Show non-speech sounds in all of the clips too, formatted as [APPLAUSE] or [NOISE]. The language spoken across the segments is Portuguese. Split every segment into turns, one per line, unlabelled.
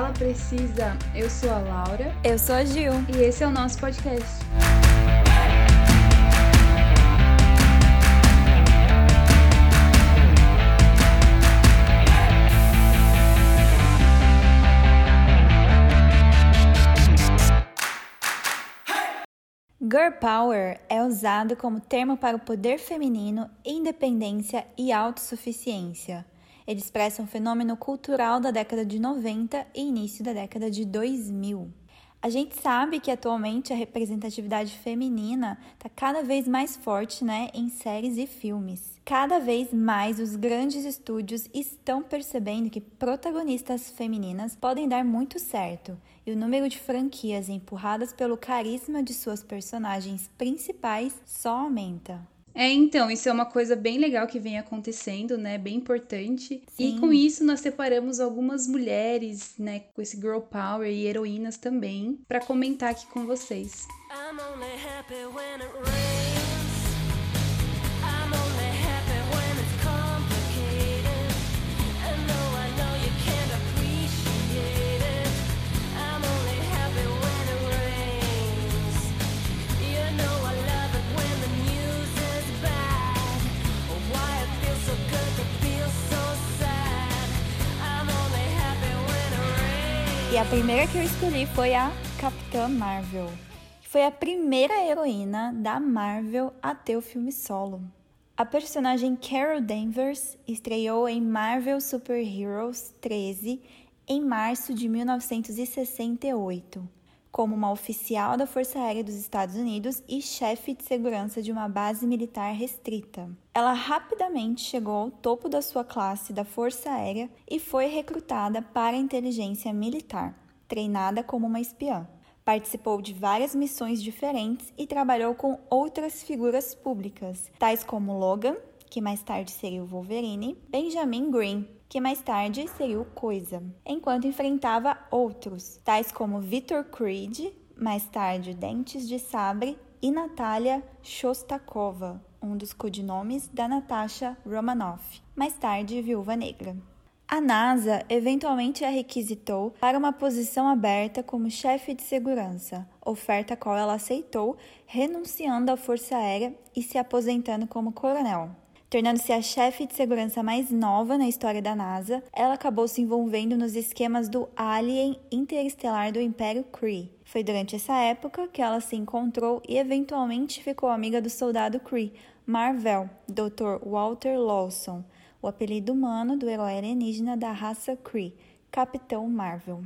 Sala Precisa. Eu sou a Laura.
Eu sou a Gil.
E esse é o nosso podcast.
Girl Power é usado como termo para o poder feminino, independência e autossuficiência. Ele expressa um fenômeno cultural da década de 90 e início da década de 2000. A gente sabe que atualmente a representatividade feminina está cada vez mais forte né, em séries e filmes. Cada vez mais os grandes estúdios estão percebendo que protagonistas femininas podem dar muito certo e o número de franquias empurradas pelo carisma de suas personagens principais só aumenta.
É, então, isso é uma coisa bem legal que vem acontecendo, né? Bem importante.
Sim.
E com isso nós separamos algumas mulheres, né, com esse girl power e heroínas também, para comentar aqui com vocês. I'm only happy when it rains.
Primeira que eu escolhi foi a Capitã Marvel, foi a primeira heroína da Marvel a ter o filme solo. A personagem Carol Danvers estreou em Marvel Super Heroes 13 em março de 1968, como uma oficial da Força Aérea dos Estados Unidos e chefe de segurança de uma base militar restrita. Ela rapidamente chegou ao topo da sua classe da Força Aérea e foi recrutada para a inteligência militar, treinada como uma espiã. Participou de várias missões diferentes e trabalhou com outras figuras públicas, tais como Logan, que mais tarde seria o Wolverine, Benjamin Green, que mais tarde seria o Coisa, enquanto enfrentava outros, tais como Victor Creed, mais tarde Dentes de Sabre, e Natalia Shostakova, um dos codinomes da Natasha Romanoff, mais tarde Viúva Negra. A NASA eventualmente a requisitou para uma posição aberta como chefe de segurança, oferta a qual ela aceitou, renunciando à Força Aérea e se aposentando como coronel. Tornando-se a chefe de segurança mais nova na história da NASA, ela acabou se envolvendo nos esquemas do Alien Interestelar do Império Kree. Foi durante essa época que ela se encontrou e eventualmente ficou amiga do soldado Kree, Marvel, Dr. Walter Lawson, o apelido humano do herói alienígena da raça Kree, Capitão Marvel.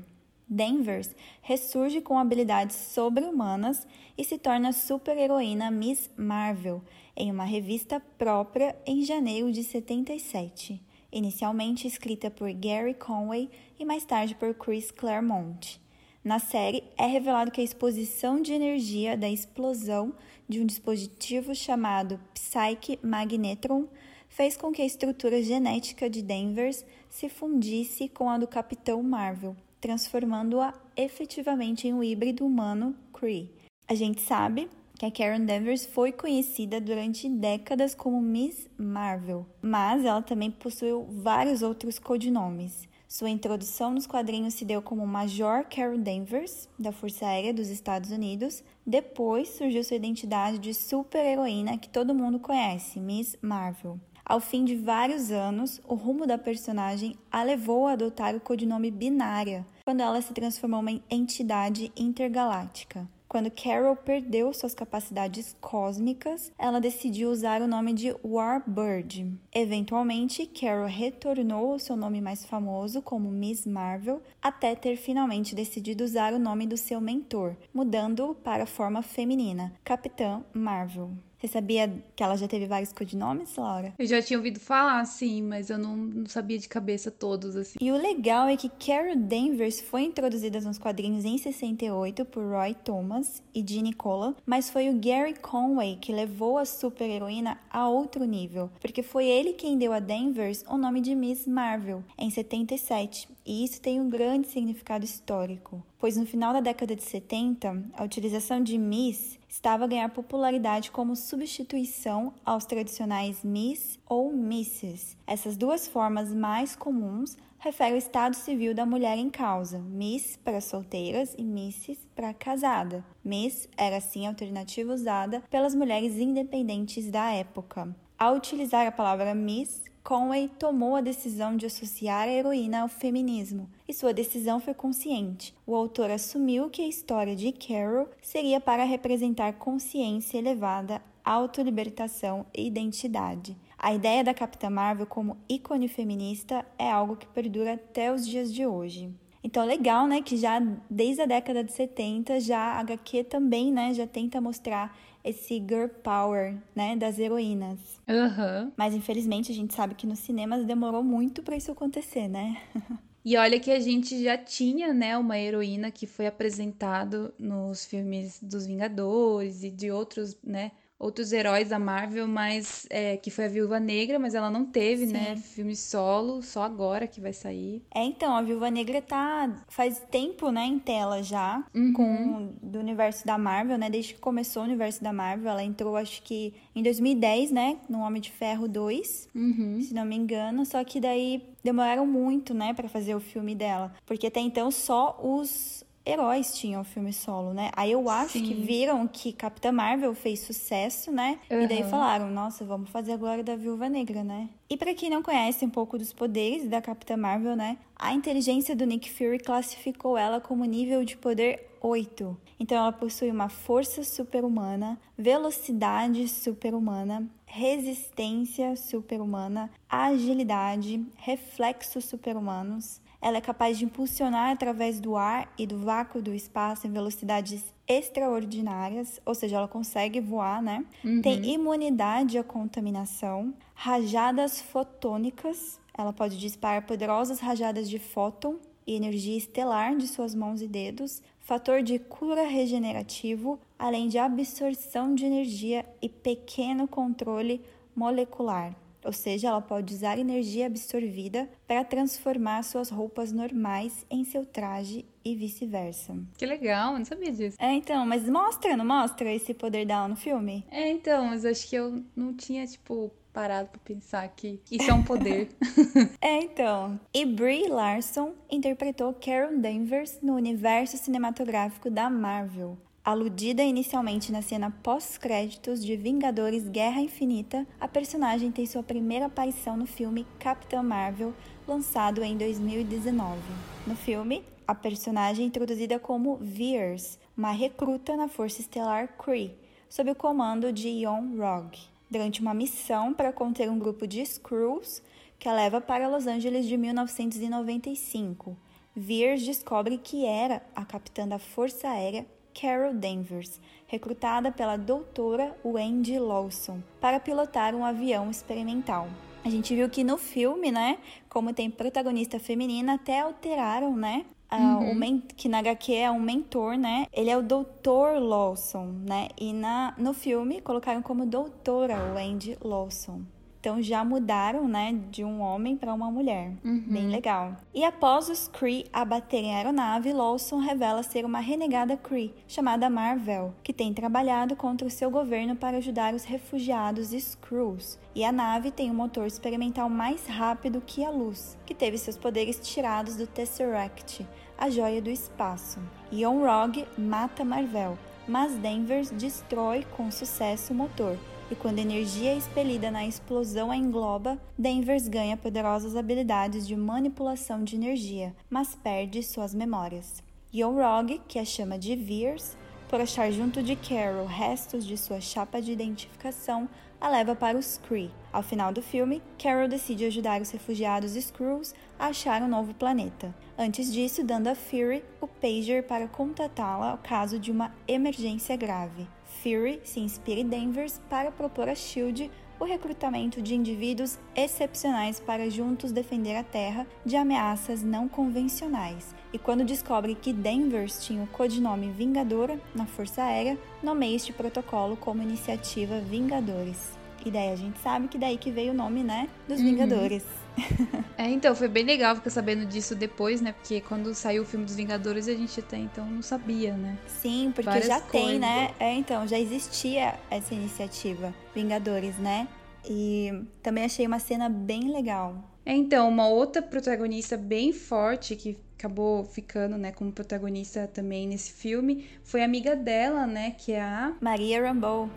Danvers ressurge com habilidades sobre-humanas e se torna super-heroína Miss Marvel em uma revista própria em janeiro de 77, inicialmente escrita por Gary Conway e mais tarde por Chris Claremont. Na série, é revelado que a exposição de energia da explosão de um dispositivo chamado Psyche Magnetron fez com que a estrutura genética de Danvers se fundisse com a do Capitão Marvel, transformando-a efetivamente em um híbrido humano Kree. A gente sabe que a Karen Danvers foi conhecida durante décadas como Miss Marvel, mas ela também possuiu vários outros codinomes. Sua introdução nos quadrinhos se deu como Major Carol Danvers, da Força Aérea dos Estados Unidos. Depois surgiu sua identidade de super-heroína que todo mundo conhece, Miss Marvel. Ao fim de vários anos, o rumo da personagem a levou a adotar o codinome Binária, quando ela se transformou em entidade intergaláctica. Quando Carol perdeu suas capacidades cósmicas, ela decidiu usar o nome de Warbird. Eventualmente, Carol retornou ao seu nome mais famoso como Miss Marvel, até ter finalmente decidido usar o nome do seu mentor, mudando para a forma feminina, Capitã Marvel. Você sabia que ela já teve vários codinomes, Laura?
Eu já tinha ouvido falar, sim, mas eu não, não sabia de cabeça todos, assim.
E o legal é que Carol Danvers foi introduzida nos quadrinhos em 68 por Roy Thomas e Ginny Colan, mas foi o Gary Conway que levou a super-heroína a outro nível, porque foi ele quem deu a Danvers o nome de Miss Marvel, em 77, e isso tem um grande significado histórico, pois no final da década de 70, a utilização de Miss estava a ganhar popularidade como substituição aos tradicionais Miss ou Mrs. Essas duas formas mais comuns referem o estado civil da mulher em causa, Miss para solteiras e Mrs para casada. Miss era assim a alternativa usada pelas mulheres independentes da época. Ao utilizar a palavra Miss, Conway tomou a decisão de associar a heroína ao feminismo, e sua decisão foi consciente. O autor assumiu que a história de Carol seria para representar consciência elevada, autolibertação e identidade. A ideia da Capitã Marvel como ícone feminista é algo que perdura até os dias de hoje. Então, legal, né, que já desde a década de 70, já a HQ também, né, já tenta mostrar esse girl power, né, das heroínas.
Uhum.
Mas infelizmente a gente sabe que nos cinemas demorou muito para isso acontecer, né? [LAUGHS]
E olha que a gente já tinha, né, uma heroína que foi apresentado nos filmes dos Vingadores e de outros, né, outros heróis da Marvel, mas é, que foi a Viúva Negra, mas ela não teve, né, Sim. né, filme solo, só agora que vai sair.
É, então, a Viúva Negra tá faz tempo, né, em tela já, uhum. com do universo da Marvel, né, desde que começou o universo da Marvel, ela entrou acho que em 2010, né, no Homem de Ferro 2,
uhum.
se não me engano, só que daí demoraram muito, né, para fazer o filme dela, porque até então só os heróis tinham filme solo, né? Aí eu acho Sim. que viram que Capitã Marvel fez sucesso, né? Uhum. E daí falaram, nossa, vamos fazer agora da Viúva Negra, né? E para quem não conhece um pouco dos poderes da Capitã Marvel, né? A inteligência do Nick Fury classificou ela como nível de poder 8. Então ela possui uma força super-humana, velocidade super-humana, resistência super-humana, agilidade, reflexos super-humanos, ela é capaz de impulsionar através do ar e do vácuo do espaço em velocidades extraordinárias, ou seja, ela consegue voar, né? Uhum. Tem imunidade à contaminação, rajadas fotônicas, ela pode disparar poderosas rajadas de fóton e energia estelar de suas mãos e dedos, fator de cura regenerativo, além de absorção de energia e pequeno controle molecular ou seja, ela pode usar energia absorvida para transformar suas roupas normais em seu traje e vice-versa.
Que legal, não sabia disso.
É, então, mas mostra, não mostra esse poder dela no filme?
É, então, mas acho que eu não tinha, tipo, parado para pensar que isso é um poder. [LAUGHS] [LAUGHS]
é, então. E Brie Larson interpretou Carol Danvers no universo cinematográfico da Marvel. Aludida inicialmente na cena pós-créditos de Vingadores Guerra Infinita, a personagem tem sua primeira aparição no filme Capitã Marvel, lançado em 2019. No filme, a personagem é introduzida como Veers, uma recruta na Força Estelar Kree, sob o comando de Yon Rog, durante uma missão para conter um grupo de Skrulls que a leva para Los Angeles de 1995. Veers descobre que era a capitã da Força Aérea Carol Danvers, recrutada pela doutora Wendy Lawson para pilotar um avião experimental. A gente viu que no filme, né, como tem protagonista feminina, até alteraram, né, uhum. que na HQ é um mentor, né? Ele é o Dr. Lawson, né? E na, no filme colocaram como doutora Wendy Lawson. Então já mudaram, né, de um homem para uma mulher. Uhum. Bem legal. E após os Kree abaterem a aeronave, Lawson revela ser uma renegada Kree, chamada Marvel, que tem trabalhado contra o seu governo para ajudar os refugiados Skrulls. E a nave tem um motor experimental mais rápido que a luz, que teve seus poderes tirados do Tesseract, a joia do espaço. Rog mata Marvel, mas Danvers destrói com sucesso o motor e quando a energia é expelida na explosão a engloba, Danvers ganha poderosas habilidades de manipulação de energia, mas perde suas memórias. Young, que a chama de Veers, por achar junto de Carol restos de sua chapa de identificação, a leva para os Kree. Ao final do filme, Carol decide ajudar os refugiados Skrulls a achar um novo planeta. Antes disso, dando a Fury o pager para contatá-la ao caso de uma emergência grave. Fury se inspira em Danvers para propor a SHIELD o recrutamento de indivíduos excepcionais para juntos defender a Terra de ameaças não convencionais. E quando descobre que Danvers tinha o codinome Vingadora na Força Aérea, nomeia este protocolo como Iniciativa Vingadores. E daí a gente sabe que daí que veio o nome, né, dos uhum. Vingadores. [LAUGHS]
é, então, foi bem legal ficar sabendo disso depois, né? Porque quando saiu o filme dos Vingadores, a gente até então não sabia, né?
Sim, porque Várias já coisas. tem, né? É, então, já existia essa iniciativa, Vingadores, né? E também achei uma cena bem legal.
É, então, uma outra protagonista bem forte que acabou ficando, né, como protagonista também nesse filme foi a amiga dela, né, que é a
Maria Rambeau.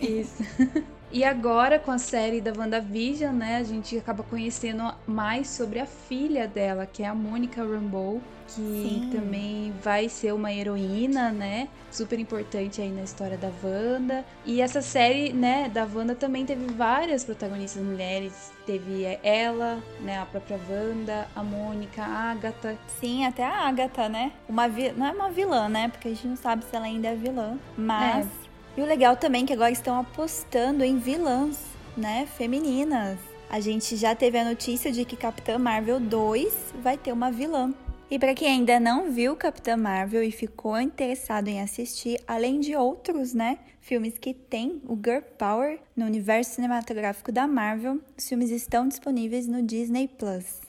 Isso. [LAUGHS] E agora, com a série da WandaVision, né, a gente acaba conhecendo mais sobre a filha dela, que é a Mônica Rambeau, que Sim. também vai ser uma heroína, né, super importante aí na história da Wanda. E essa série, né, da Wanda também teve várias protagonistas mulheres. Teve ela, né, a própria Wanda, a Mônica, a Agatha.
Sim, até a Agatha, né? Uma vi... Não é uma vilã, né, porque a gente não sabe se ela ainda é vilã, mas... É e o legal também é que agora estão apostando em vilãs, né, femininas. A gente já teve a notícia de que Capitã Marvel 2 vai ter uma vilã. E para quem ainda não viu Capitã Marvel e ficou interessado em assistir, além de outros, né, filmes que tem o Girl Power no universo cinematográfico da Marvel, os filmes estão disponíveis no Disney Plus.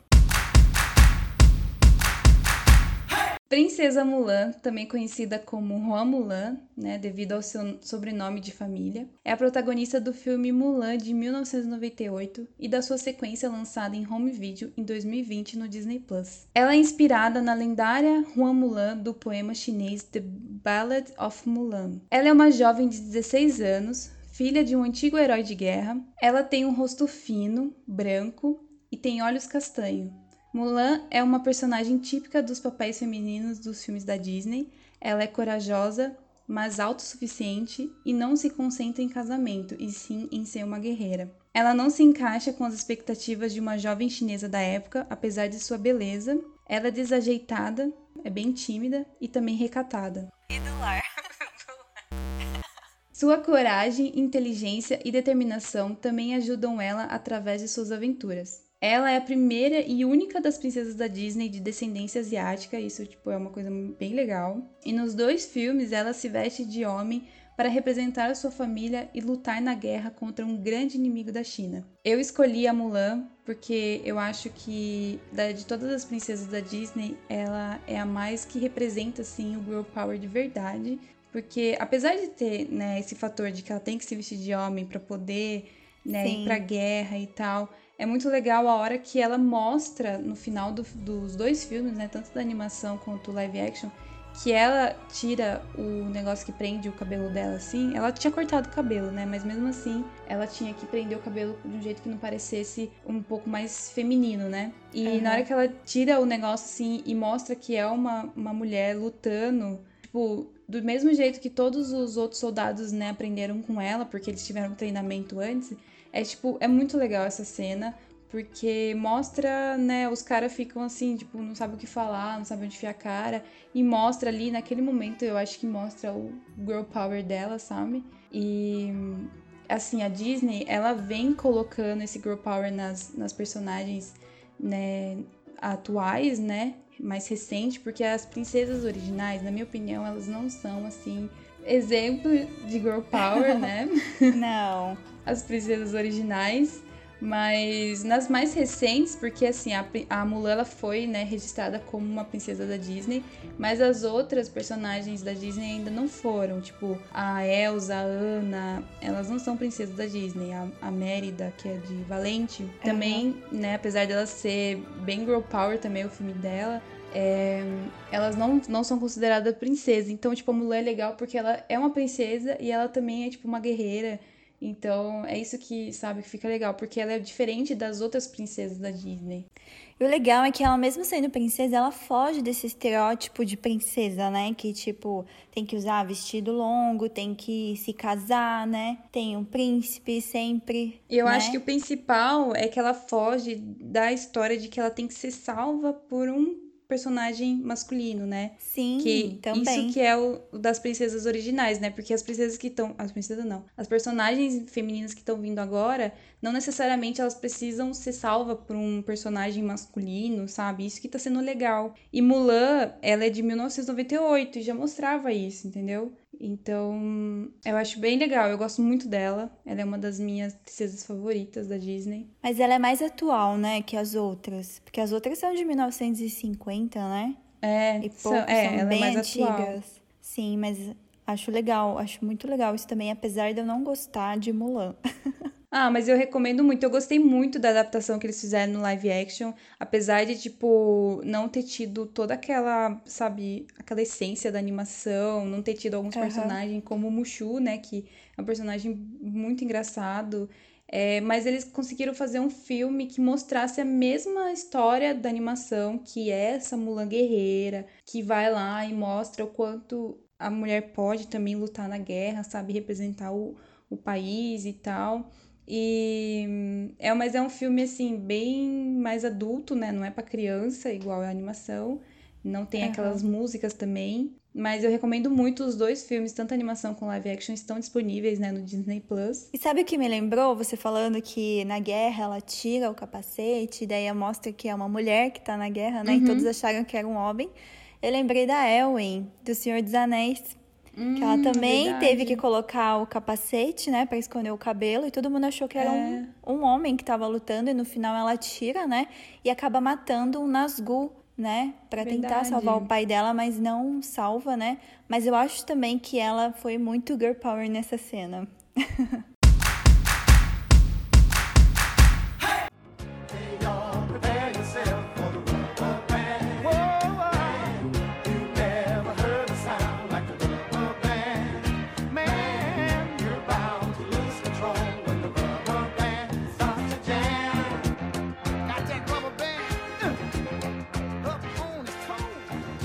Princesa Mulan, também conhecida como Juan Mulan, né, devido ao seu sobrenome de família, é a protagonista do filme Mulan de 1998 e da sua sequência lançada em home video em 2020 no Disney Plus. Ela é inspirada na lendária Juan Mulan do poema chinês The Ballad of Mulan. Ela é uma jovem de 16 anos, filha de um antigo herói de guerra. Ela tem um rosto fino, branco e tem olhos castanho. Mulan é uma personagem típica dos papéis femininos dos filmes da Disney. Ela é corajosa, mas autossuficiente e não se concentra em casamento, e sim em ser uma guerreira. Ela não se encaixa com as expectativas de uma jovem chinesa da época, apesar de sua beleza. Ela é desajeitada, é bem tímida e também recatada. E do lar. [LAUGHS] Sua coragem, inteligência e determinação também ajudam ela através de suas aventuras. Ela é a primeira e única das princesas da Disney de descendência asiática, isso tipo é uma coisa bem legal. E nos dois filmes ela se veste de homem para representar a sua família e lutar na guerra contra um grande inimigo da China. Eu escolhi a Mulan porque eu acho que de todas as princesas da Disney, ela é a mais que representa assim o girl power de verdade, porque apesar de ter, né, esse fator de que ela tem que se vestir de homem para poder, né, ir pra guerra e tal, é muito legal a hora que ela mostra no final do, dos dois filmes, né, tanto da animação quanto live action, que ela tira o negócio que prende o cabelo dela assim. Ela tinha cortado o cabelo, né? Mas mesmo assim, ela tinha que prender o cabelo de um jeito que não parecesse um pouco mais feminino, né? E uhum. na hora que ela tira o negócio assim e mostra que é uma, uma mulher lutando, tipo, do mesmo jeito que todos os outros soldados, né, aprenderam com ela, porque eles tiveram treinamento antes, é tipo, é muito legal essa cena, porque mostra, né, os caras ficam assim, tipo, não sabem o que falar, não sabem onde enfiar a cara, e mostra ali, naquele momento, eu acho que mostra o girl power dela, sabe? E, assim, a Disney, ela vem colocando esse girl power nas, nas personagens, né, atuais, né, mais recente, porque as princesas originais, na minha opinião, elas não são, assim, exemplo de girl power, [LAUGHS] né?
Não
as princesas originais, mas nas mais recentes, porque assim, a, a Mulan ela foi né, registrada como uma princesa da Disney, mas as outras personagens da Disney ainda não foram, tipo a Elsa, a Anna, elas não são princesas da Disney. A, a Mérida, que é de Valente, também, uhum. né, apesar dela ser bem girl power também o filme dela, é, elas não, não são consideradas princesa. Então, tipo, a Mulan é legal porque ela é uma princesa e ela também é, tipo, uma guerreira. Então, é isso que, sabe, que fica legal, porque ela é diferente das outras princesas da Disney.
E o legal é que ela, mesmo sendo princesa, ela foge desse estereótipo de princesa, né? Que, tipo, tem que usar vestido longo, tem que se casar, né? Tem um príncipe sempre.
E eu
né?
acho que o principal é que ela foge da história de que ela tem que ser salva por um personagem masculino, né?
Sim,
que
também.
Isso que é o, o das princesas originais, né? Porque as princesas que estão... As princesas não. As personagens femininas que estão vindo agora, não necessariamente elas precisam ser salvas por um personagem masculino, sabe? Isso que tá sendo legal. E Mulan, ela é de 1998 e já mostrava isso, entendeu? Então, eu acho bem legal. Eu gosto muito dela. Ela é uma das minhas princesas favoritas da Disney.
Mas ela é mais atual, né, que as outras. Porque as outras são de 1950, né?
É,
E
são, é
são
ela
bem
é mais
antigas.
atual.
Sim, mas acho legal, acho muito legal isso também, apesar de eu não gostar de Mulan. [LAUGHS]
Ah, mas eu recomendo muito. Eu gostei muito da adaptação que eles fizeram no live action, apesar de, tipo, não ter tido toda aquela, sabe, aquela essência da animação, não ter tido alguns
Aham.
personagens como o Mushu, né, que é um personagem muito engraçado. É, mas eles conseguiram fazer um filme que mostrasse a mesma história da animação, que é essa Mulan guerreira, que vai lá e mostra o quanto a mulher pode também lutar na guerra, sabe, representar o, o país e tal. E é, mas é um filme assim bem mais adulto, né? Não é pra criança, igual a animação. Não tem
Aham.
aquelas músicas também. Mas eu recomendo muito os dois filmes, tanto a animação como live action, estão disponíveis, né, no Disney Plus.
E sabe o que me lembrou? Você falando que na guerra ela tira o capacete, e daí mostra que é uma mulher que tá na guerra, né? E todos acharam que era um homem. Eu lembrei da Elwen, do Senhor dos Anéis, que ela
Hum,
também
verdade.
teve que colocar o capacete, né, Pra esconder o cabelo, e todo mundo achou que era um, um homem que tava lutando, e no final ela tira, né, e acaba matando um Nazgûl, né, Pra tentar salvar o pai dela, mas não salva, né? Mas eu acho também que ela foi muito girl power nessa cena. [LAUGHS]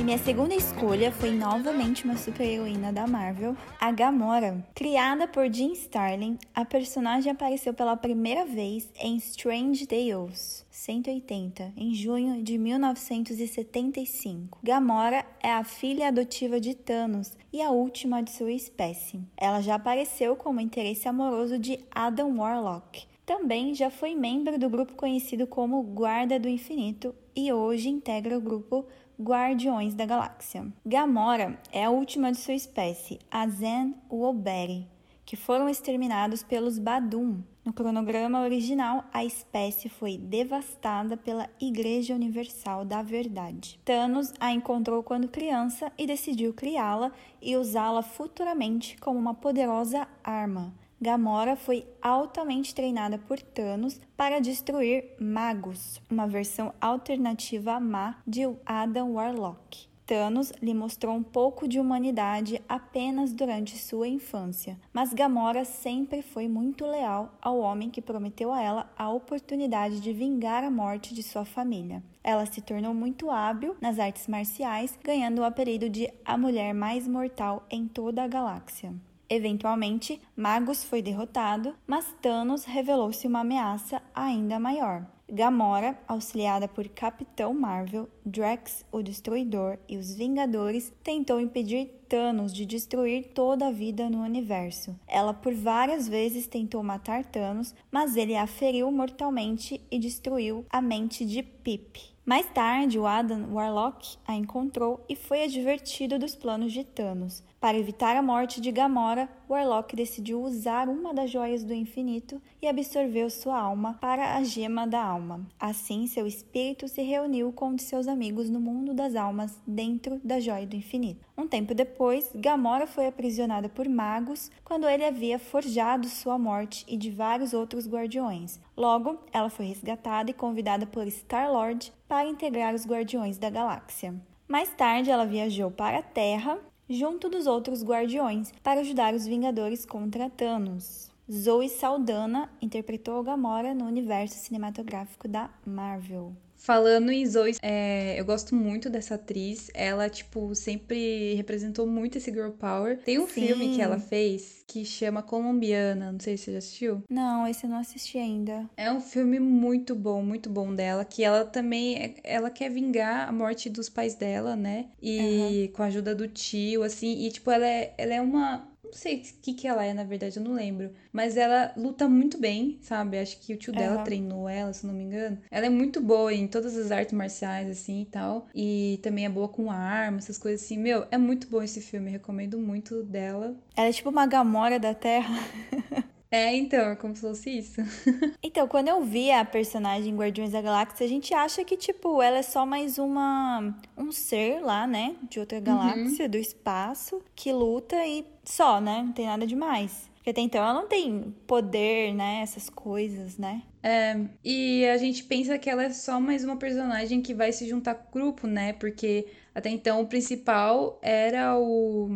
Minha segunda escolha foi novamente uma super-heroína da Marvel, a Gamora. Criada por Jim Starlin, a personagem apareceu pela primeira vez em Strange Tales 180, em junho de 1975. Gamora é a filha adotiva de Thanos e a última de sua espécie. Ela já apareceu como interesse amoroso de Adam Warlock. Também já foi membro do grupo conhecido como Guarda do Infinito e hoje integra o grupo Guardiões da Galáxia. Gamora é a última de sua espécie, a Zen Woberi, que foram exterminados pelos Badum. No cronograma original, a espécie foi devastada pela Igreja Universal da Verdade. Thanos a encontrou quando criança e decidiu criá-la e usá-la futuramente como uma poderosa arma. Gamora foi altamente treinada por Thanos para destruir magos, uma versão alternativa má de Adam Warlock. Thanos lhe mostrou um pouco de humanidade apenas durante sua infância, mas Gamora sempre foi muito leal ao homem que prometeu a ela a oportunidade de vingar a morte de sua família. Ela se tornou muito hábil nas artes marciais, ganhando o apelido de a mulher mais mortal em toda a galáxia. Eventualmente, Magus foi derrotado, mas Thanos revelou-se uma ameaça ainda maior. Gamora, auxiliada por Capitão Marvel, Drax, o Destruidor e os Vingadores, tentou impedir Thanos de destruir toda a vida no universo. Ela por várias vezes tentou matar Thanos, mas ele a feriu mortalmente e destruiu a mente de Pip. Mais tarde, o Adam Warlock a encontrou e foi advertido dos planos de Thanos. Para evitar a morte de Gamora, Warlock decidiu usar uma das joias do infinito e absorveu sua alma para a gema da alma. Assim, seu espírito se reuniu com um de seus amigos no mundo das almas dentro da joia do infinito. Um tempo depois, Gamora foi aprisionada por magos quando ele havia forjado sua morte e de vários outros guardiões. Logo, ela foi resgatada e convidada por Star-Lord para integrar os Guardiões da Galáxia. Mais tarde, ela viajou para a Terra junto dos outros Guardiões para ajudar os Vingadores contra Thanos. Zoe Saldana interpretou Gamora no universo cinematográfico da Marvel.
Falando em Zoe, é, eu gosto muito dessa atriz. Ela, tipo, sempre representou muito esse girl power. Tem um
Sim.
filme que ela fez que chama Colombiana, não sei se você já assistiu.
Não, esse eu não assisti ainda.
É um filme muito bom, muito bom dela, que ela também, ela quer vingar a morte dos pais dela, né? E com a ajuda do tio, assim, e tipo, ela é, ela é uma, não sei o que que ela é, na verdade, eu não lembro. Mas ela luta muito bem, sabe? Acho que o tio dela
Aham.
treinou ela, se não me engano. Ela é muito boa em todas as artes marciais, assim, e tal. E também é boa com arma, essas coisas assim. Meu, é muito bom esse filme, recomendo muito dela.
Ela é tipo uma Gamora da Terra. [LAUGHS]
É, então, é como se fosse isso. [LAUGHS]
Então, quando eu vi a personagem Guardiões da Galáxia, a gente acha que, tipo, ela é só mais uma um ser lá, né? De outra galáxia, do espaço, que luta e só, né? Não tem nada demais. Porque até então ela não tem poder, né? Essas coisas, né?
É, e a gente pensa que ela é só mais uma personagem que vai se juntar com o grupo, né? Porque até então o principal era o,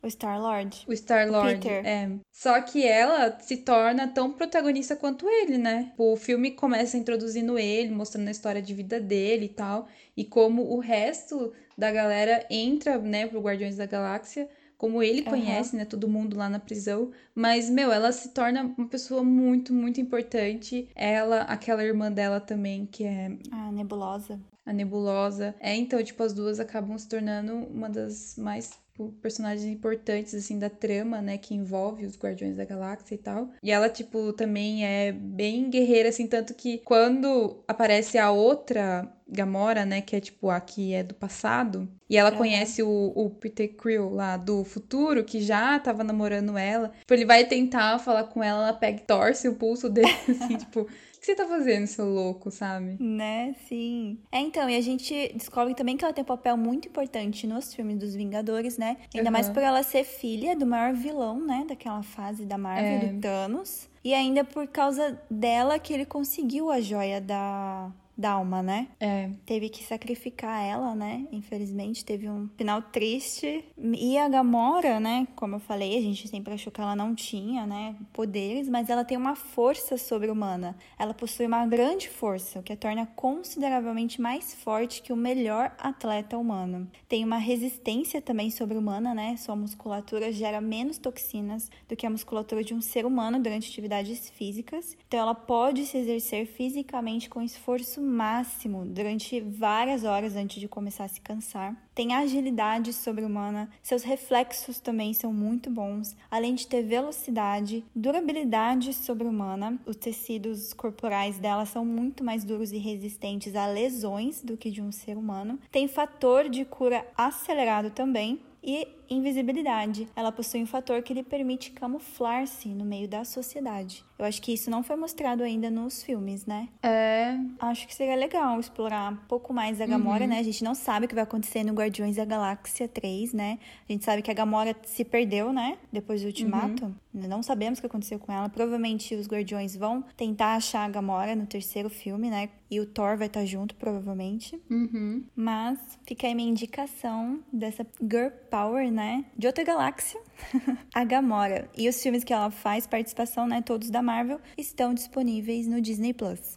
O Star-Lord.
o Star-Lord.
Peter.
É. Só que ela se torna tão protagonista quanto ele, né? O filme começa introduzindo ele, mostrando a história de vida dele e tal. E como o resto da galera entra, né, pro Guardiões da Galáxia. Como ele
Aham.
conhece, né, todo mundo lá na prisão. Mas, meu, ela se torna uma pessoa muito, muito importante. Ela, aquela irmã dela também, que é
A Nebulosa.
a Nebulosa. É, então, tipo, as duas acabam se tornando uma das mais tipo, personagens importantes, assim, da trama, né, que envolve os Guardiões da Galáxia e tal. E ela, tipo, também é bem guerreira, assim, tanto que quando aparece a outra Gamora, né, que é, tipo, a que é do passado, e ela conhece o, o Peter Quill lá do futuro, que já tava namorando ela, tipo, ele vai tentar falar com ela, ela pega e torce o pulso dele, [LAUGHS] assim, tipo, o que você tá fazendo, seu louco, sabe?
Né, sim. É, então, e a gente descobre também que ela tem um papel muito importante nos filmes dos Vingadores, né? Ainda mais
Aham.
por ela ser filha do maior vilão, né? Daquela fase da Marvel,
É.
do Thanos. E ainda por causa dela que ele conseguiu a joia da, da alma, né?
É,
Teve que sacrificar ela, né? Infelizmente, teve um final triste. E a Gamora, né? Como eu falei, a gente sempre achou que ela não tinha, né? Poderes, mas ela tem uma força sobre-humana. Ela possui uma grande força, o que a torna consideravelmente mais forte que o melhor atleta humano. Tem uma resistência também sobre-humana, né? Sua musculatura gera menos toxinas do que a musculatura de um ser humano durante atividades físicas. Então, ela pode se exercer fisicamente com esforço máximo durante várias horas antes de começar a se cansar. Tem agilidade sobre-humana, seus reflexos também são muito bons, além de ter velocidade, durabilidade sobre-humana. Os tecidos corporais dela são muito mais duros e resistentes a lesões do que de um ser humano. Tem fator de cura acelerado também. E invisibilidade. Ela possui um fator que lhe permite camuflar-se no meio da sociedade. Eu acho que isso não foi mostrado ainda nos filmes, né?
é,
Acho que seria legal explorar um pouco mais a Gamora, né? A gente não sabe o que vai acontecer no Guardiões da Galáxia 3, né? A gente sabe que a Gamora se perdeu, né? Depois do Ultimato. Não sabemos o que aconteceu com ela. Provavelmente os Guardiões vão tentar achar a Gamora no terceiro filme, né? E o Thor vai estar junto, provavelmente.
uhum.
Mas fica aí minha indicação dessa Girl Power, né? De outra galáxia, [LAUGHS] a Gamora. E os filmes que ela faz participação, né? Todos da Marvel, estão disponíveis no Disney Plus.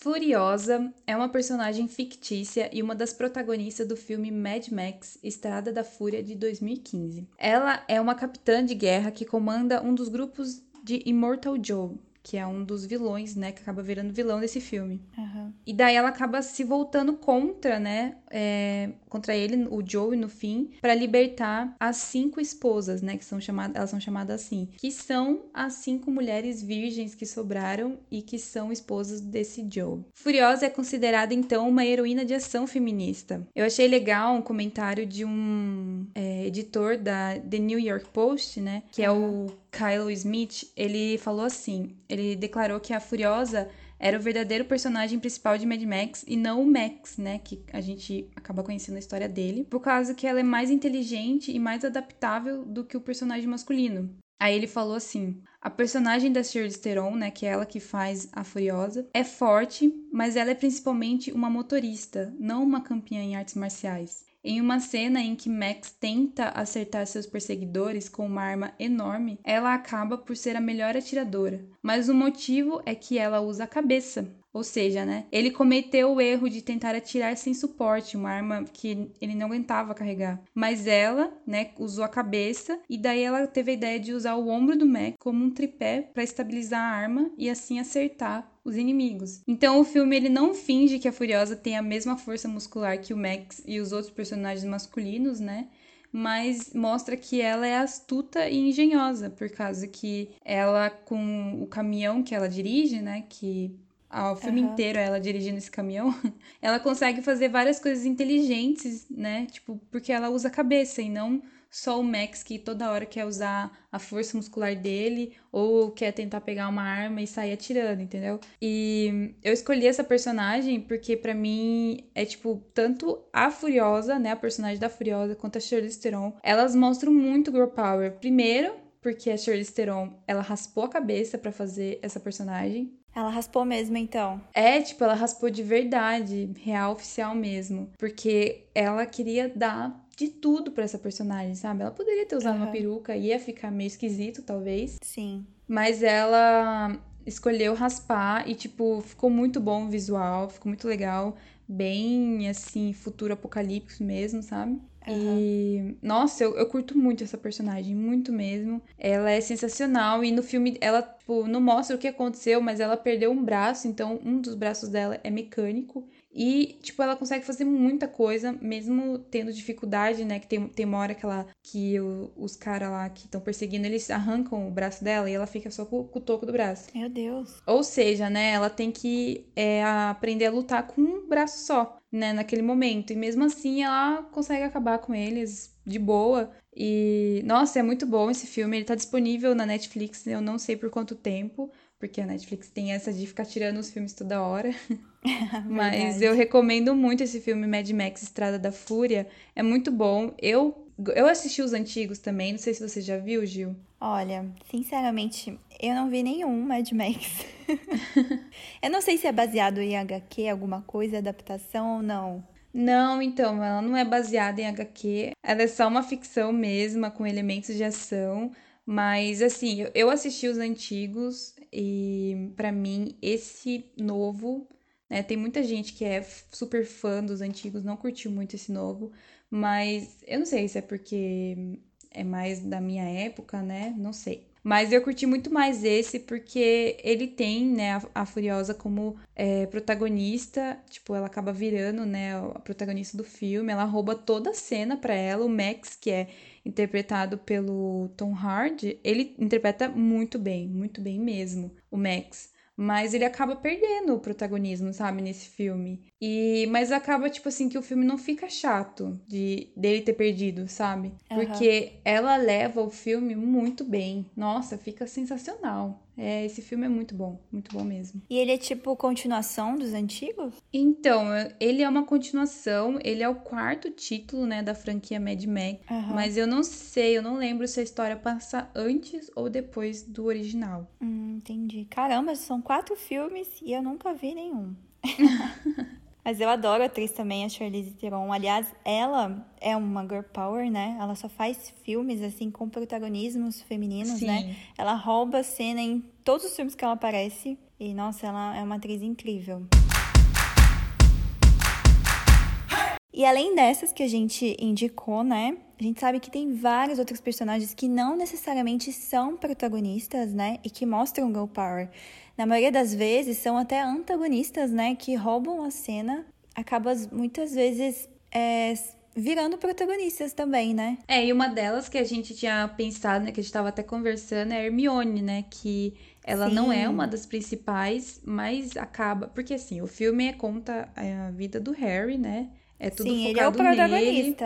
Furiosa é uma personagem fictícia e uma das protagonistas do filme Mad Max Estrada da Fúria de 2015. Ela é uma capitã de guerra que comanda um dos grupos de Immortal Joe, que é um dos vilões, né, que acaba virando vilão desse filme.
Aham.
E daí ela acaba se voltando contra, né? é, contra ele, o Joey, no fim, pra libertar as cinco esposas, né? Que são chamadas, elas são chamadas assim. Que são as cinco mulheres virgens que sobraram e que são esposas desse Joe. Furiosa é considerada, então, uma heroína de ação feminista. Eu achei legal um comentário de um é, editor da The New York Post, né? Que é o Kyle Smith. Ele falou assim: ele declarou que a Furiosa era o verdadeiro personagem principal de Mad Max e não o Max, né? Que a gente acaba conhecendo a história dele. Por causa que ela é mais inteligente e mais adaptável do que o personagem masculino. Aí ele falou assim: a personagem da Charlize Theron, né, que é ela que faz a Furiosa, é forte, mas ela é principalmente uma motorista, não uma campeã em artes marciais. Em uma cena em que Max tenta acertar seus perseguidores com uma arma enorme, ela acaba por ser a melhor atiradora. Mas o motivo é que ela usa a cabeça. Ou seja, né? Ele cometeu o erro de tentar atirar sem suporte, uma arma que ele não aguentava carregar. Mas ela, né, usou a cabeça e daí ela teve a ideia de usar o ombro do Mac como um tripé para estabilizar a arma e assim acertar os inimigos. Então o filme ele não finge que a Furiosa tem a mesma força muscular que o Max e os outros personagens masculinos, né? mas mostra que ela é astuta e engenhosa, por causa que ela, com o caminhão que ela dirige, né, que ao filme
Aham.
inteiro ela dirigindo esse caminhão, [LAUGHS] ela consegue fazer várias coisas inteligentes, né, tipo, porque ela usa a cabeça e não só o Max que toda hora quer usar a força muscular dele ou quer tentar pegar uma arma e sair atirando, entendeu? E eu escolhi essa personagem porque pra mim é tipo tanto a Furiosa, né, a personagem da Furiosa quanto a Charlize Theron, elas mostram muito girl power. Primeiro, porque a Charlize Theron, ela raspou a cabeça pra fazer essa personagem.
Ela raspou mesmo, então.
É, tipo, ela raspou de verdade, real oficial mesmo, porque ela queria dar de tudo pra essa personagem, sabe? Ela poderia ter usado uma
Aham.
peruca, ia ficar meio esquisito, talvez,
Sim.
mas ela escolheu raspar e, tipo, ficou muito bom o visual, ficou muito legal, bem, assim, futuro apocalíptico mesmo, sabe? E, nossa, eu, eu curto muito essa personagem, muito mesmo. Ela é sensacional e no filme ela, tipo, não mostra o que aconteceu, mas ela perdeu um braço, então um dos braços dela é mecânico. E, tipo, ela consegue fazer muita coisa, mesmo tendo dificuldade, né? Que tem, tem uma hora que, ela, que os caras lá que estão perseguindo, eles arrancam o braço dela e ela fica só com, com o toco do braço.
Meu Deus.
Ou seja, né, ela tem que é, aprender a lutar com um braço só, né, naquele momento. E mesmo assim ela consegue acabar com eles de boa. E, nossa, é muito bom esse filme. Ele tá disponível na Netflix, eu não sei por quanto tempo, porque a Netflix tem essa de ficar tirando os filmes toda hora. [LAUGHS] Mas eu recomendo muito esse filme Mad Max Estrada da Fúria. É muito bom. Eu, eu assisti os antigos também, não sei se você já viu, Gil.
Olha, sinceramente, eu não vi nenhum Mad Max. [LAUGHS] eu não sei se é baseado em HQ, alguma coisa, adaptação ou não.
Não, então, ela não é baseada em HQ. Ela é só uma ficção mesma, com elementos de ação. Mas, assim, eu assisti os antigos e, pra mim, esse novo, né? Tem muita gente que é super fã dos antigos, não curtiu muito esse novo. Mas eu não sei se é porque é mais da minha época, né? Não sei. Mas eu curti muito mais esse porque ele tem, né, a, a Furiosa como é, protagonista. Tipo, ela acaba virando, né, a protagonista do filme. Ela rouba toda a cena pra ela. O Max, que é interpretado pelo Tom Hardy, ele interpreta muito bem, muito bem mesmo, o Max. Mas ele acaba perdendo o protagonismo, sabe, nesse filme. E mas acaba tipo assim que o filme não fica chato de dele ter perdido, sabe?
Aham.
Porque ela leva o filme muito bem. Nossa, fica sensacional. É, esse filme é muito bom, muito bom mesmo.
E ele é tipo continuação dos antigos?
Então, ele é uma continuação, ele é o quarto título, né, da franquia Mad Max,
Aham.
mas eu não sei, eu não lembro se a história passa antes ou depois do original.
Hum, entendi. Caramba, são quatro filmes e eu nunca vi nenhum. [LAUGHS] Mas eu adoro a atriz também, a Charlize Theron. Aliás, ela é uma girl power, né? Ela só faz filmes, assim, com protagonismos femininos,
Sim.
né? Ela rouba a cena em todos os filmes que ela aparece. E, nossa, ela é uma atriz incrível. E além dessas que a gente indicou, né? A gente sabe que tem vários outros personagens que não necessariamente são protagonistas, né? E que mostram girl power. Na maioria das vezes são até antagonistas, né? Que roubam a cena, acabam muitas vezes é, virando protagonistas também, né?
É, e uma delas que a gente tinha pensado, né, que a gente tava até conversando, é a Hermione, né, que ela não é
Sim.
uma das principais, mas acaba, porque assim, o filme conta a vida do Harry, né, é tudo
Sim, ele é o
focado nele.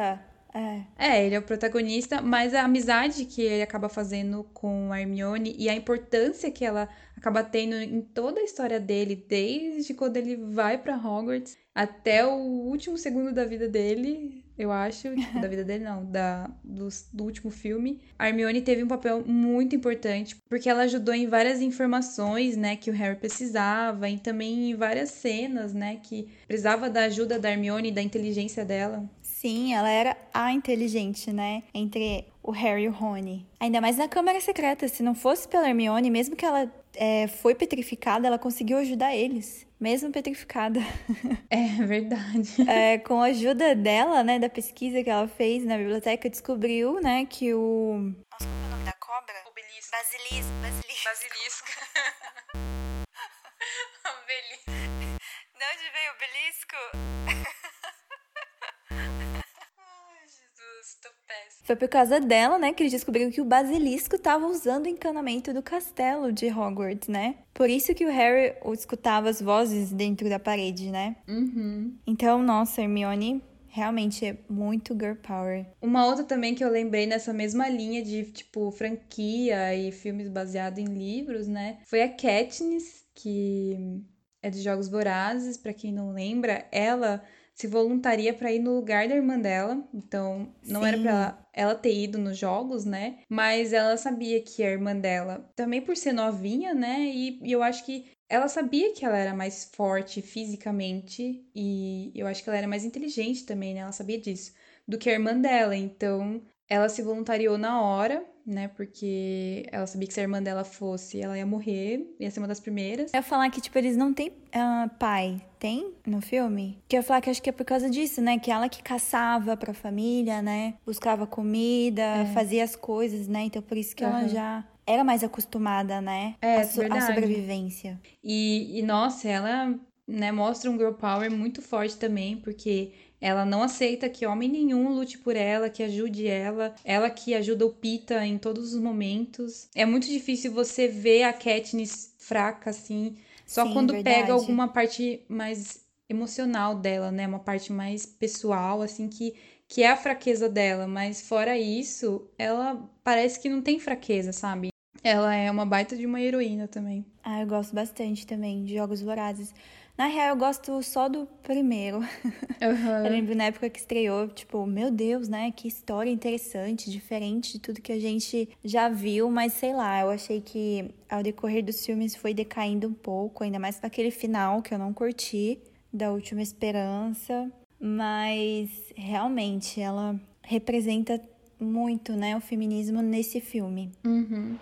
É.
É, ele é o protagonista, mas a amizade que ele acaba fazendo com a Hermione e a importância que ela acaba tendo em toda a história dele, desde quando ele vai pra Hogwarts até o último segundo da vida dele, eu acho, [LAUGHS] tipo, da vida dele não, da, do, do último filme. A Hermione teve um papel muito importante, porque ela ajudou em várias informações, né, que o Harry precisava, e também em várias cenas, né, que precisava da ajuda da Hermione e da inteligência dela.
Sim, ela era a inteligente, né? Entre o Harry e o Rony. Ainda mais na Câmara Secreta. Se não fosse pela Hermione, mesmo que ela é, foi petrificada, ela conseguiu ajudar eles. Mesmo petrificada. [LAUGHS]
É verdade. [LAUGHS]
É, com a ajuda dela, né, da pesquisa que ela fez na biblioteca, descobriu, né, que o... Nossa, como é o nome da cobra?
Obelisco.
Basilisco. Basilisco.
Basilisco. [LAUGHS] Obelisco.
De onde veio o obelisco?
Tô péssima.
Foi por causa dela, né, que eles descobriram que o basilisco estava usando o encanamento do castelo de Hogwarts, né? Por isso que o Harry escutava as vozes dentro da parede, né?
Uhum.
Então, nossa, Hermione realmente é muito girl power.
Uma outra também que eu lembrei nessa mesma linha de, tipo, franquia e filmes baseados em livros, né? Foi a Katniss, que é de Jogos Vorazes, para quem não lembra, ela se voluntaria para ir no lugar da irmã dela. Então, não Sim. era para ela ter ido nos jogos, né? Mas ela sabia que a irmã dela, também por ser novinha, né? E, e eu acho que ela sabia que ela era mais forte fisicamente e eu acho que ela era mais inteligente também, né? Ela sabia disso, do que a irmã dela. Então, ela se voluntariou na hora, né? Porque ela sabia que se a irmã dela fosse, ela ia morrer, ia ser uma das primeiras.
Eu ia falar que, tipo, eles não têm uh, pai. Tem no filme? Que eu ia falar que acho que é por causa disso, né? Que ela que caçava pra família, né? Buscava comida, é. fazia as coisas, né? Então por isso que uhum. ela já era mais acostumada, né?
É,
a, so
a
sobrevivência.
E, e, nossa, ela né, mostra um girl power muito forte também, porque ela não aceita que homem nenhum lute por ela, que ajude ela. Ela que ajuda o Pita em todos os momentos. É muito difícil você ver a Katniss fraca, assim. Só Sim, quando verdade. pega alguma parte mais emocional dela, né? Uma parte mais pessoal, assim, que, que é a fraqueza dela. Mas fora isso, ela parece que não tem fraqueza, sabe? Ela é uma baita de uma heroína também.
Ah, eu gosto bastante também de Jogos Vorazes. Na real, eu gosto só do primeiro. [LAUGHS] Uhum. eu lembro na época que estreou, tipo, meu Deus, né? Que história interessante, diferente de tudo que a gente já viu, mas sei lá, eu achei que ao decorrer dos filmes foi decaindo um pouco, ainda mais naquele final que eu não curti, da Última Esperança. Mas realmente ela representa muito, né, o feminismo nesse filme.
Uhum.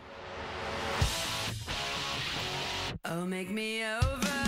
Oh, make me over.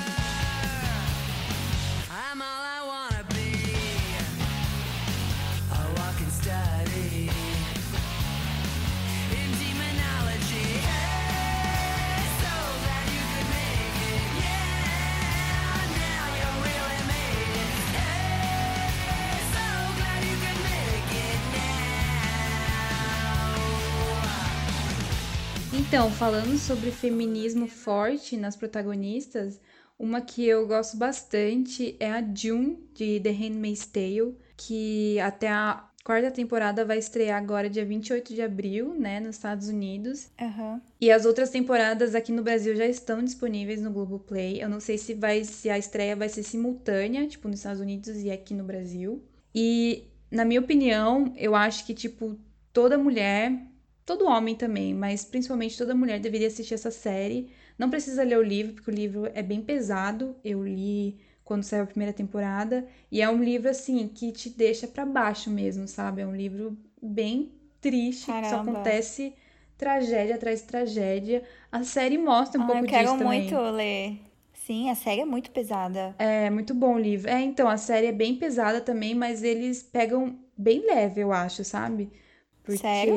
Então, falando sobre feminismo forte nas protagonistas, uma que eu gosto bastante é a June, de The Handmaid's Tale, que até a quarta temporada vai estrear agora dia 28 de abril, né, nos Estados Unidos.
Uhum.
E as outras temporadas aqui no Brasil já estão disponíveis no Globoplay. Eu não sei se vai se a estreia vai ser simultânea, tipo, nos Estados Unidos e aqui no Brasil. E, na minha opinião, eu acho que, tipo, toda mulher todo homem também, mas principalmente toda mulher deveria assistir essa série. Não precisa ler o livro, porque o livro é bem pesado. Eu li quando saiu a primeira temporada e é um livro assim que te deixa para baixo mesmo, sabe? É um livro bem triste, Caramba. que só acontece tragédia atrás de tragédia. A série mostra um ah, pouco disso também.
Eu quero muito ler. Sim, a série é muito pesada.
É, muito bom o livro. É, então, a série é bem pesada também, mas eles pegam bem leve, eu acho, sabe?
Porque, Sério?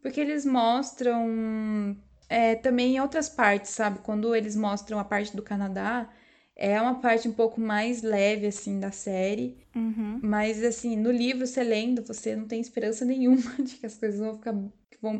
Porque eles mostram é, também em outras partes, sabe? Quando eles mostram a parte do Canadá, é uma parte um pouco mais leve, assim, da série.
Uhum.
Mas, assim, no livro, você lendo, você não tem esperança [LAUGHS] nenhuma de que as coisas vão ficar...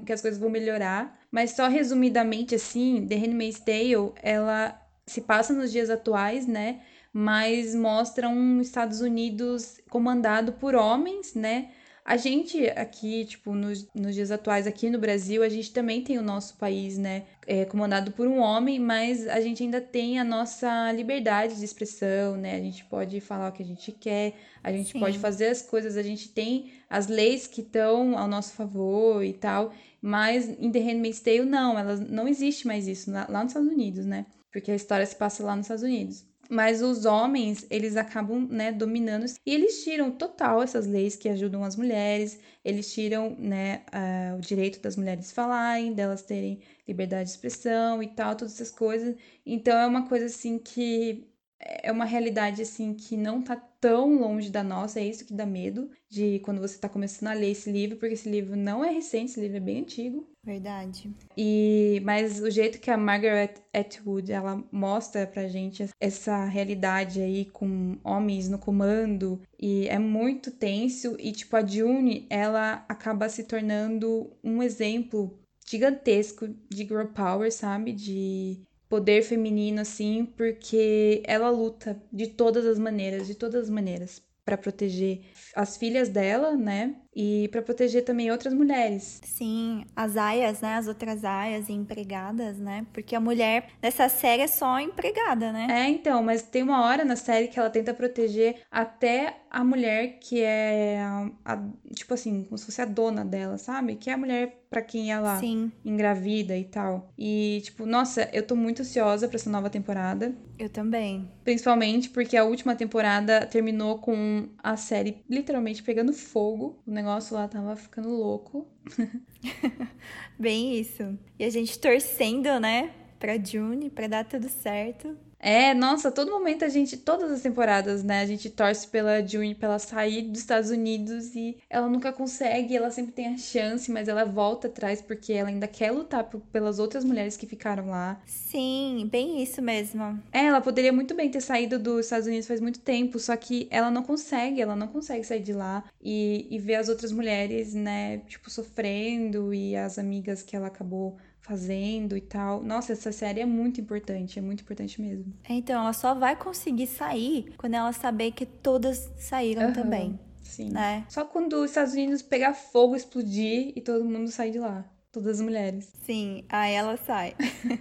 que as coisas vão melhorar. Mas só resumidamente, assim, The Handmaid's Tale, ela se passa nos dias atuais, né? Mas mostra um Estados Unidos comandado por homens, né? A gente aqui, tipo, nos, nos dias atuais, aqui no Brasil, a gente também tem o nosso país, né, é, comandado por um homem, mas a gente ainda tem a nossa liberdade de expressão, né? A gente pode falar o que a gente quer, a gente Sim. pode fazer as coisas, a gente tem as leis que estão ao nosso favor e tal, mas em The Handmaid's Tale, não, ela, não existe mais isso lá, lá nos Estados Unidos, né? Porque a história se passa lá nos Estados Unidos. Mas os homens, eles acabam, né, dominando e eles tiram total essas leis que ajudam as mulheres, eles tiram, né, uh, o direito das mulheres falarem, delas terem liberdade de expressão e tal, todas essas coisas. Então é uma coisa assim que é uma realidade assim que não tá tão longe da nossa, é isso que dá medo de quando você tá começando a ler esse livro, porque esse livro não é recente, esse livro é bem antigo.
Verdade.
E mas o jeito que a Margaret Atwood ela mostra pra gente essa realidade aí com homens no comando e é muito tenso e tipo a June, ela acaba se tornando um exemplo gigantesco de girl power, sabe? De poder feminino assim, porque ela luta de todas as maneiras, de todas as maneiras para proteger as filhas dela, né? E para proteger também outras mulheres.
Sim, as aias, né? As outras aias e empregadas, né? Porque a mulher nessa série é só empregada, né?
É, então, mas tem uma hora na série que ela tenta proteger até a mulher que é, a, a, tipo assim, como se fosse a dona dela, sabe? Que é a mulher para quem ela
Sim.
engravida e tal. E, tipo, nossa, eu tô muito ansiosa pra essa nova temporada.
Eu também.
Principalmente porque a última temporada terminou com a série literalmente pegando fogo. O negócio lá tava ficando louco. [LAUGHS]
Bem isso. E a gente torcendo, né? Pra June, pra dar tudo certo.
É, nossa, todo momento a gente, todas as temporadas, né, a gente torce pela June pra ela sair dos Estados Unidos e ela nunca consegue, ela sempre tem a chance, mas ela volta atrás porque ela ainda quer lutar pelas outras mulheres que ficaram lá.
Sim, bem isso mesmo.
É, ela poderia muito bem ter saído dos Estados Unidos faz muito tempo, só que ela não consegue, ela não consegue sair de lá e, e ver as outras mulheres, né, tipo, sofrendo e as amigas que ela acabou fazendo e tal. Nossa, essa série é muito importante, é muito importante mesmo.
Então, ela só vai conseguir sair quando ela saber que todas saíram
Aham,
também,
Sim.
né?
Só quando os Estados Unidos pegar fogo, explodir e todo mundo sair de lá. Todas as mulheres.
Sim, aí ela sai.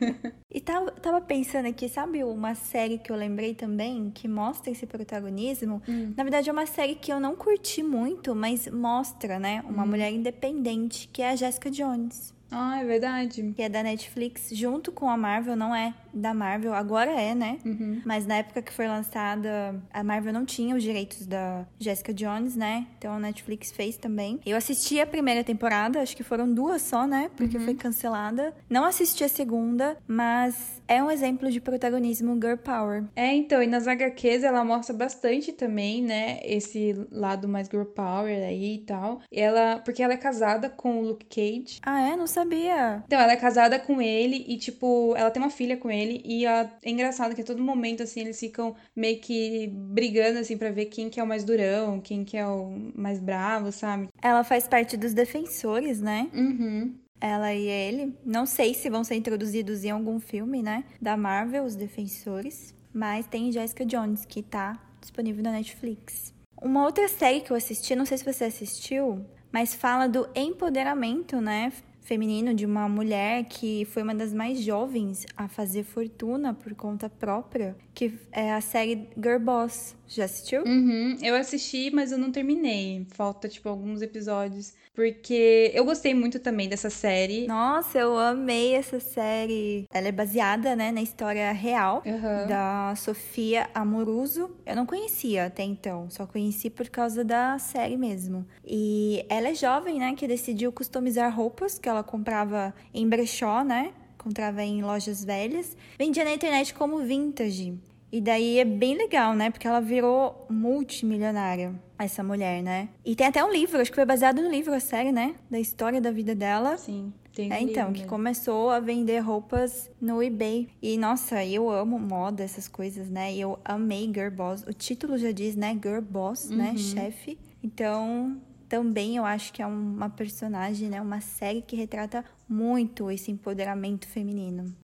[LAUGHS] e tava, tava pensando aqui, sabe uma série que eu lembrei também, que mostra esse protagonismo? Na verdade, é uma série que eu não curti muito, mas mostra, né, uma mulher independente, que é a Jessica Jones.
Ah, é verdade.
Que é da Netflix, junto com a Marvel, não é da Marvel, agora é, né?
Uhum.
Mas na época que foi lançada, a Marvel não tinha os direitos da Jessica Jones, né? Então a Netflix fez também. Eu assisti a primeira temporada, acho que foram duas só, né? Porque foi cancelada. Não assisti a segunda, mas é um exemplo de protagonismo girl power.
É, então, e nas HQs ela mostra bastante também, né, esse lado mais girl power aí e tal. Ela, porque ela é casada com o Luke Cage.
Ah, é? Não sabia.
Então, ela é casada com ele e, tipo, ela tem uma filha com ele. E a- é engraçado que a todo momento, assim, eles ficam meio que brigando, assim, pra ver quem que é o mais durão, quem que é o mais bravo, sabe?
Ela faz parte dos defensores, né?
Uhum.
Ela e ele. Não sei se vão ser introduzidos em algum filme, né? Da Marvel, os defensores. Mas tem Jessica Jones, que tá disponível na Netflix. Uma outra série que eu assisti, não sei se você assistiu, mas fala do empoderamento, né? Feminino de uma mulher que foi uma das mais jovens a fazer fortuna por conta própria, que é a série Girl Boss. Já assistiu?
Uhum, eu assisti, mas eu não terminei. Falta, tipo, alguns episódios. Porque eu gostei muito também dessa série.
Nossa, eu amei essa série. Ela é baseada, né, na história real
Aham.
da Sofia Amoruso. Eu não conhecia até então, só conheci por causa da série mesmo. E ela é jovem, né, que decidiu customizar roupas que ela comprava em brechó, né? Comprava em lojas velhas, vendia na internet como vintage. E daí é bem legal, né? Porque ela virou multimilionária, essa mulher, né? E tem até um livro, acho que foi baseado no livro a série, né? Da história da vida dela.
Sim, tem
É, então, que começou a vender roupas no eBay. E, nossa, eu amo moda, essas coisas, né? E eu amei Girl Boss. O título já diz, né? Girl Boss, né?
Uhum.
Chefe. Então, também eu acho que é uma personagem, né? Uma série que retrata muito esse empoderamento feminino.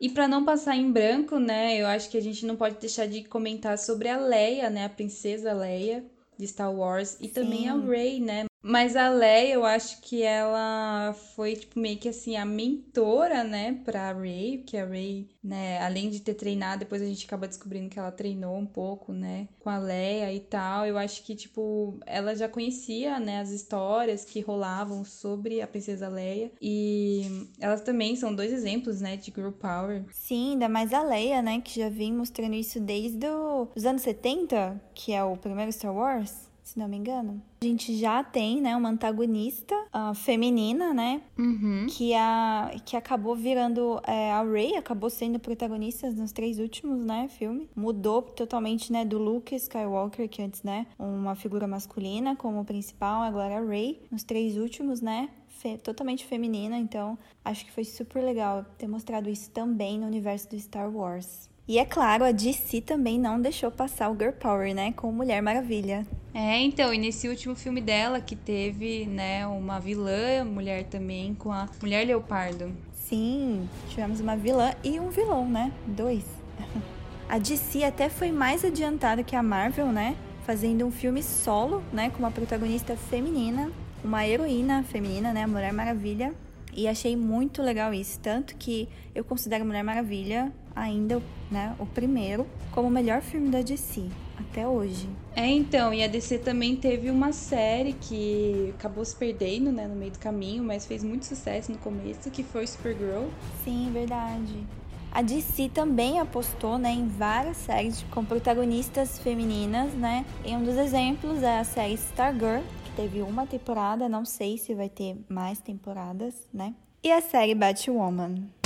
E pra não passar em branco, né, eu acho que a gente não pode deixar de comentar sobre a Leia, né, a princesa Leia de Star Wars e também a
Sim.
Rey, né? Mas a Leia, eu acho que ela foi tipo meio que assim a mentora, né, pra Rey, que a Rey, né, além de ter treinado, depois a gente acaba descobrindo que ela treinou um pouco, né, com a Leia e tal. Eu acho que tipo ela já conhecia, né, as histórias que rolavam sobre a princesa Leia e elas também são dois exemplos, né, de girl power.
Sim, ainda mais a Leia, né? Que já vem mostrando isso desde o- os anos 70, que é o primeiro Star Wars. se não me engano. A gente já tem, né, uma antagonista uh, feminina, né,
Uhum.
que, a, que acabou virando é, a Rey, acabou sendo protagonista nos três últimos, né, filme. Mudou totalmente, né, do Luke Skywalker, que antes, né, uma figura masculina como principal, agora a Rey, nos três últimos, né, fe- totalmente feminina, então acho que foi super legal ter mostrado isso também no universo do Star Wars. E é claro, a DC também não deixou passar o Girl Power, né, com Mulher Maravilha.
É, então, e nesse último filme dela, que teve, né, uma vilã mulher também, com a Mulher Leopardo.
Sim, tivemos uma vilã e um vilão, né? Dois. [LAUGHS] A DC até foi mais adiantada que a Marvel, né? Fazendo um filme solo, né? Com uma protagonista feminina, uma heroína feminina, né? A Mulher Maravilha. E achei muito legal isso. Tanto que eu considero Mulher Maravilha ainda, né? O primeiro como o melhor filme da DC até hoje.
É, então, e a DC também teve uma série que acabou se perdendo, né, no meio do caminho, mas fez muito sucesso no começo, que foi Supergirl.
Sim, verdade. A DC também apostou né, em várias séries com protagonistas femininas, né? E um dos exemplos é a série Stargirl, que teve uma temporada, não sei se vai ter mais temporadas, né? E a série Batwoman.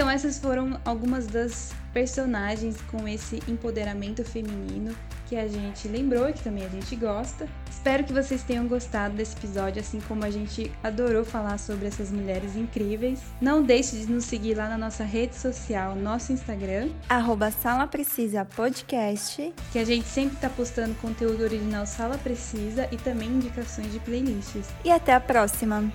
Então essas foram algumas das personagens com esse empoderamento feminino que a gente lembrou e que também a gente gosta. Espero que vocês tenham gostado desse episódio, assim como a gente adorou falar sobre essas mulheres incríveis. Não deixe de nos seguir lá na nossa rede social, nosso Instagram,
Arroba Sala Precisa Podcast.
que a gente sempre tá postando conteúdo original Sala Precisa e também indicações de playlists.
E até a próxima!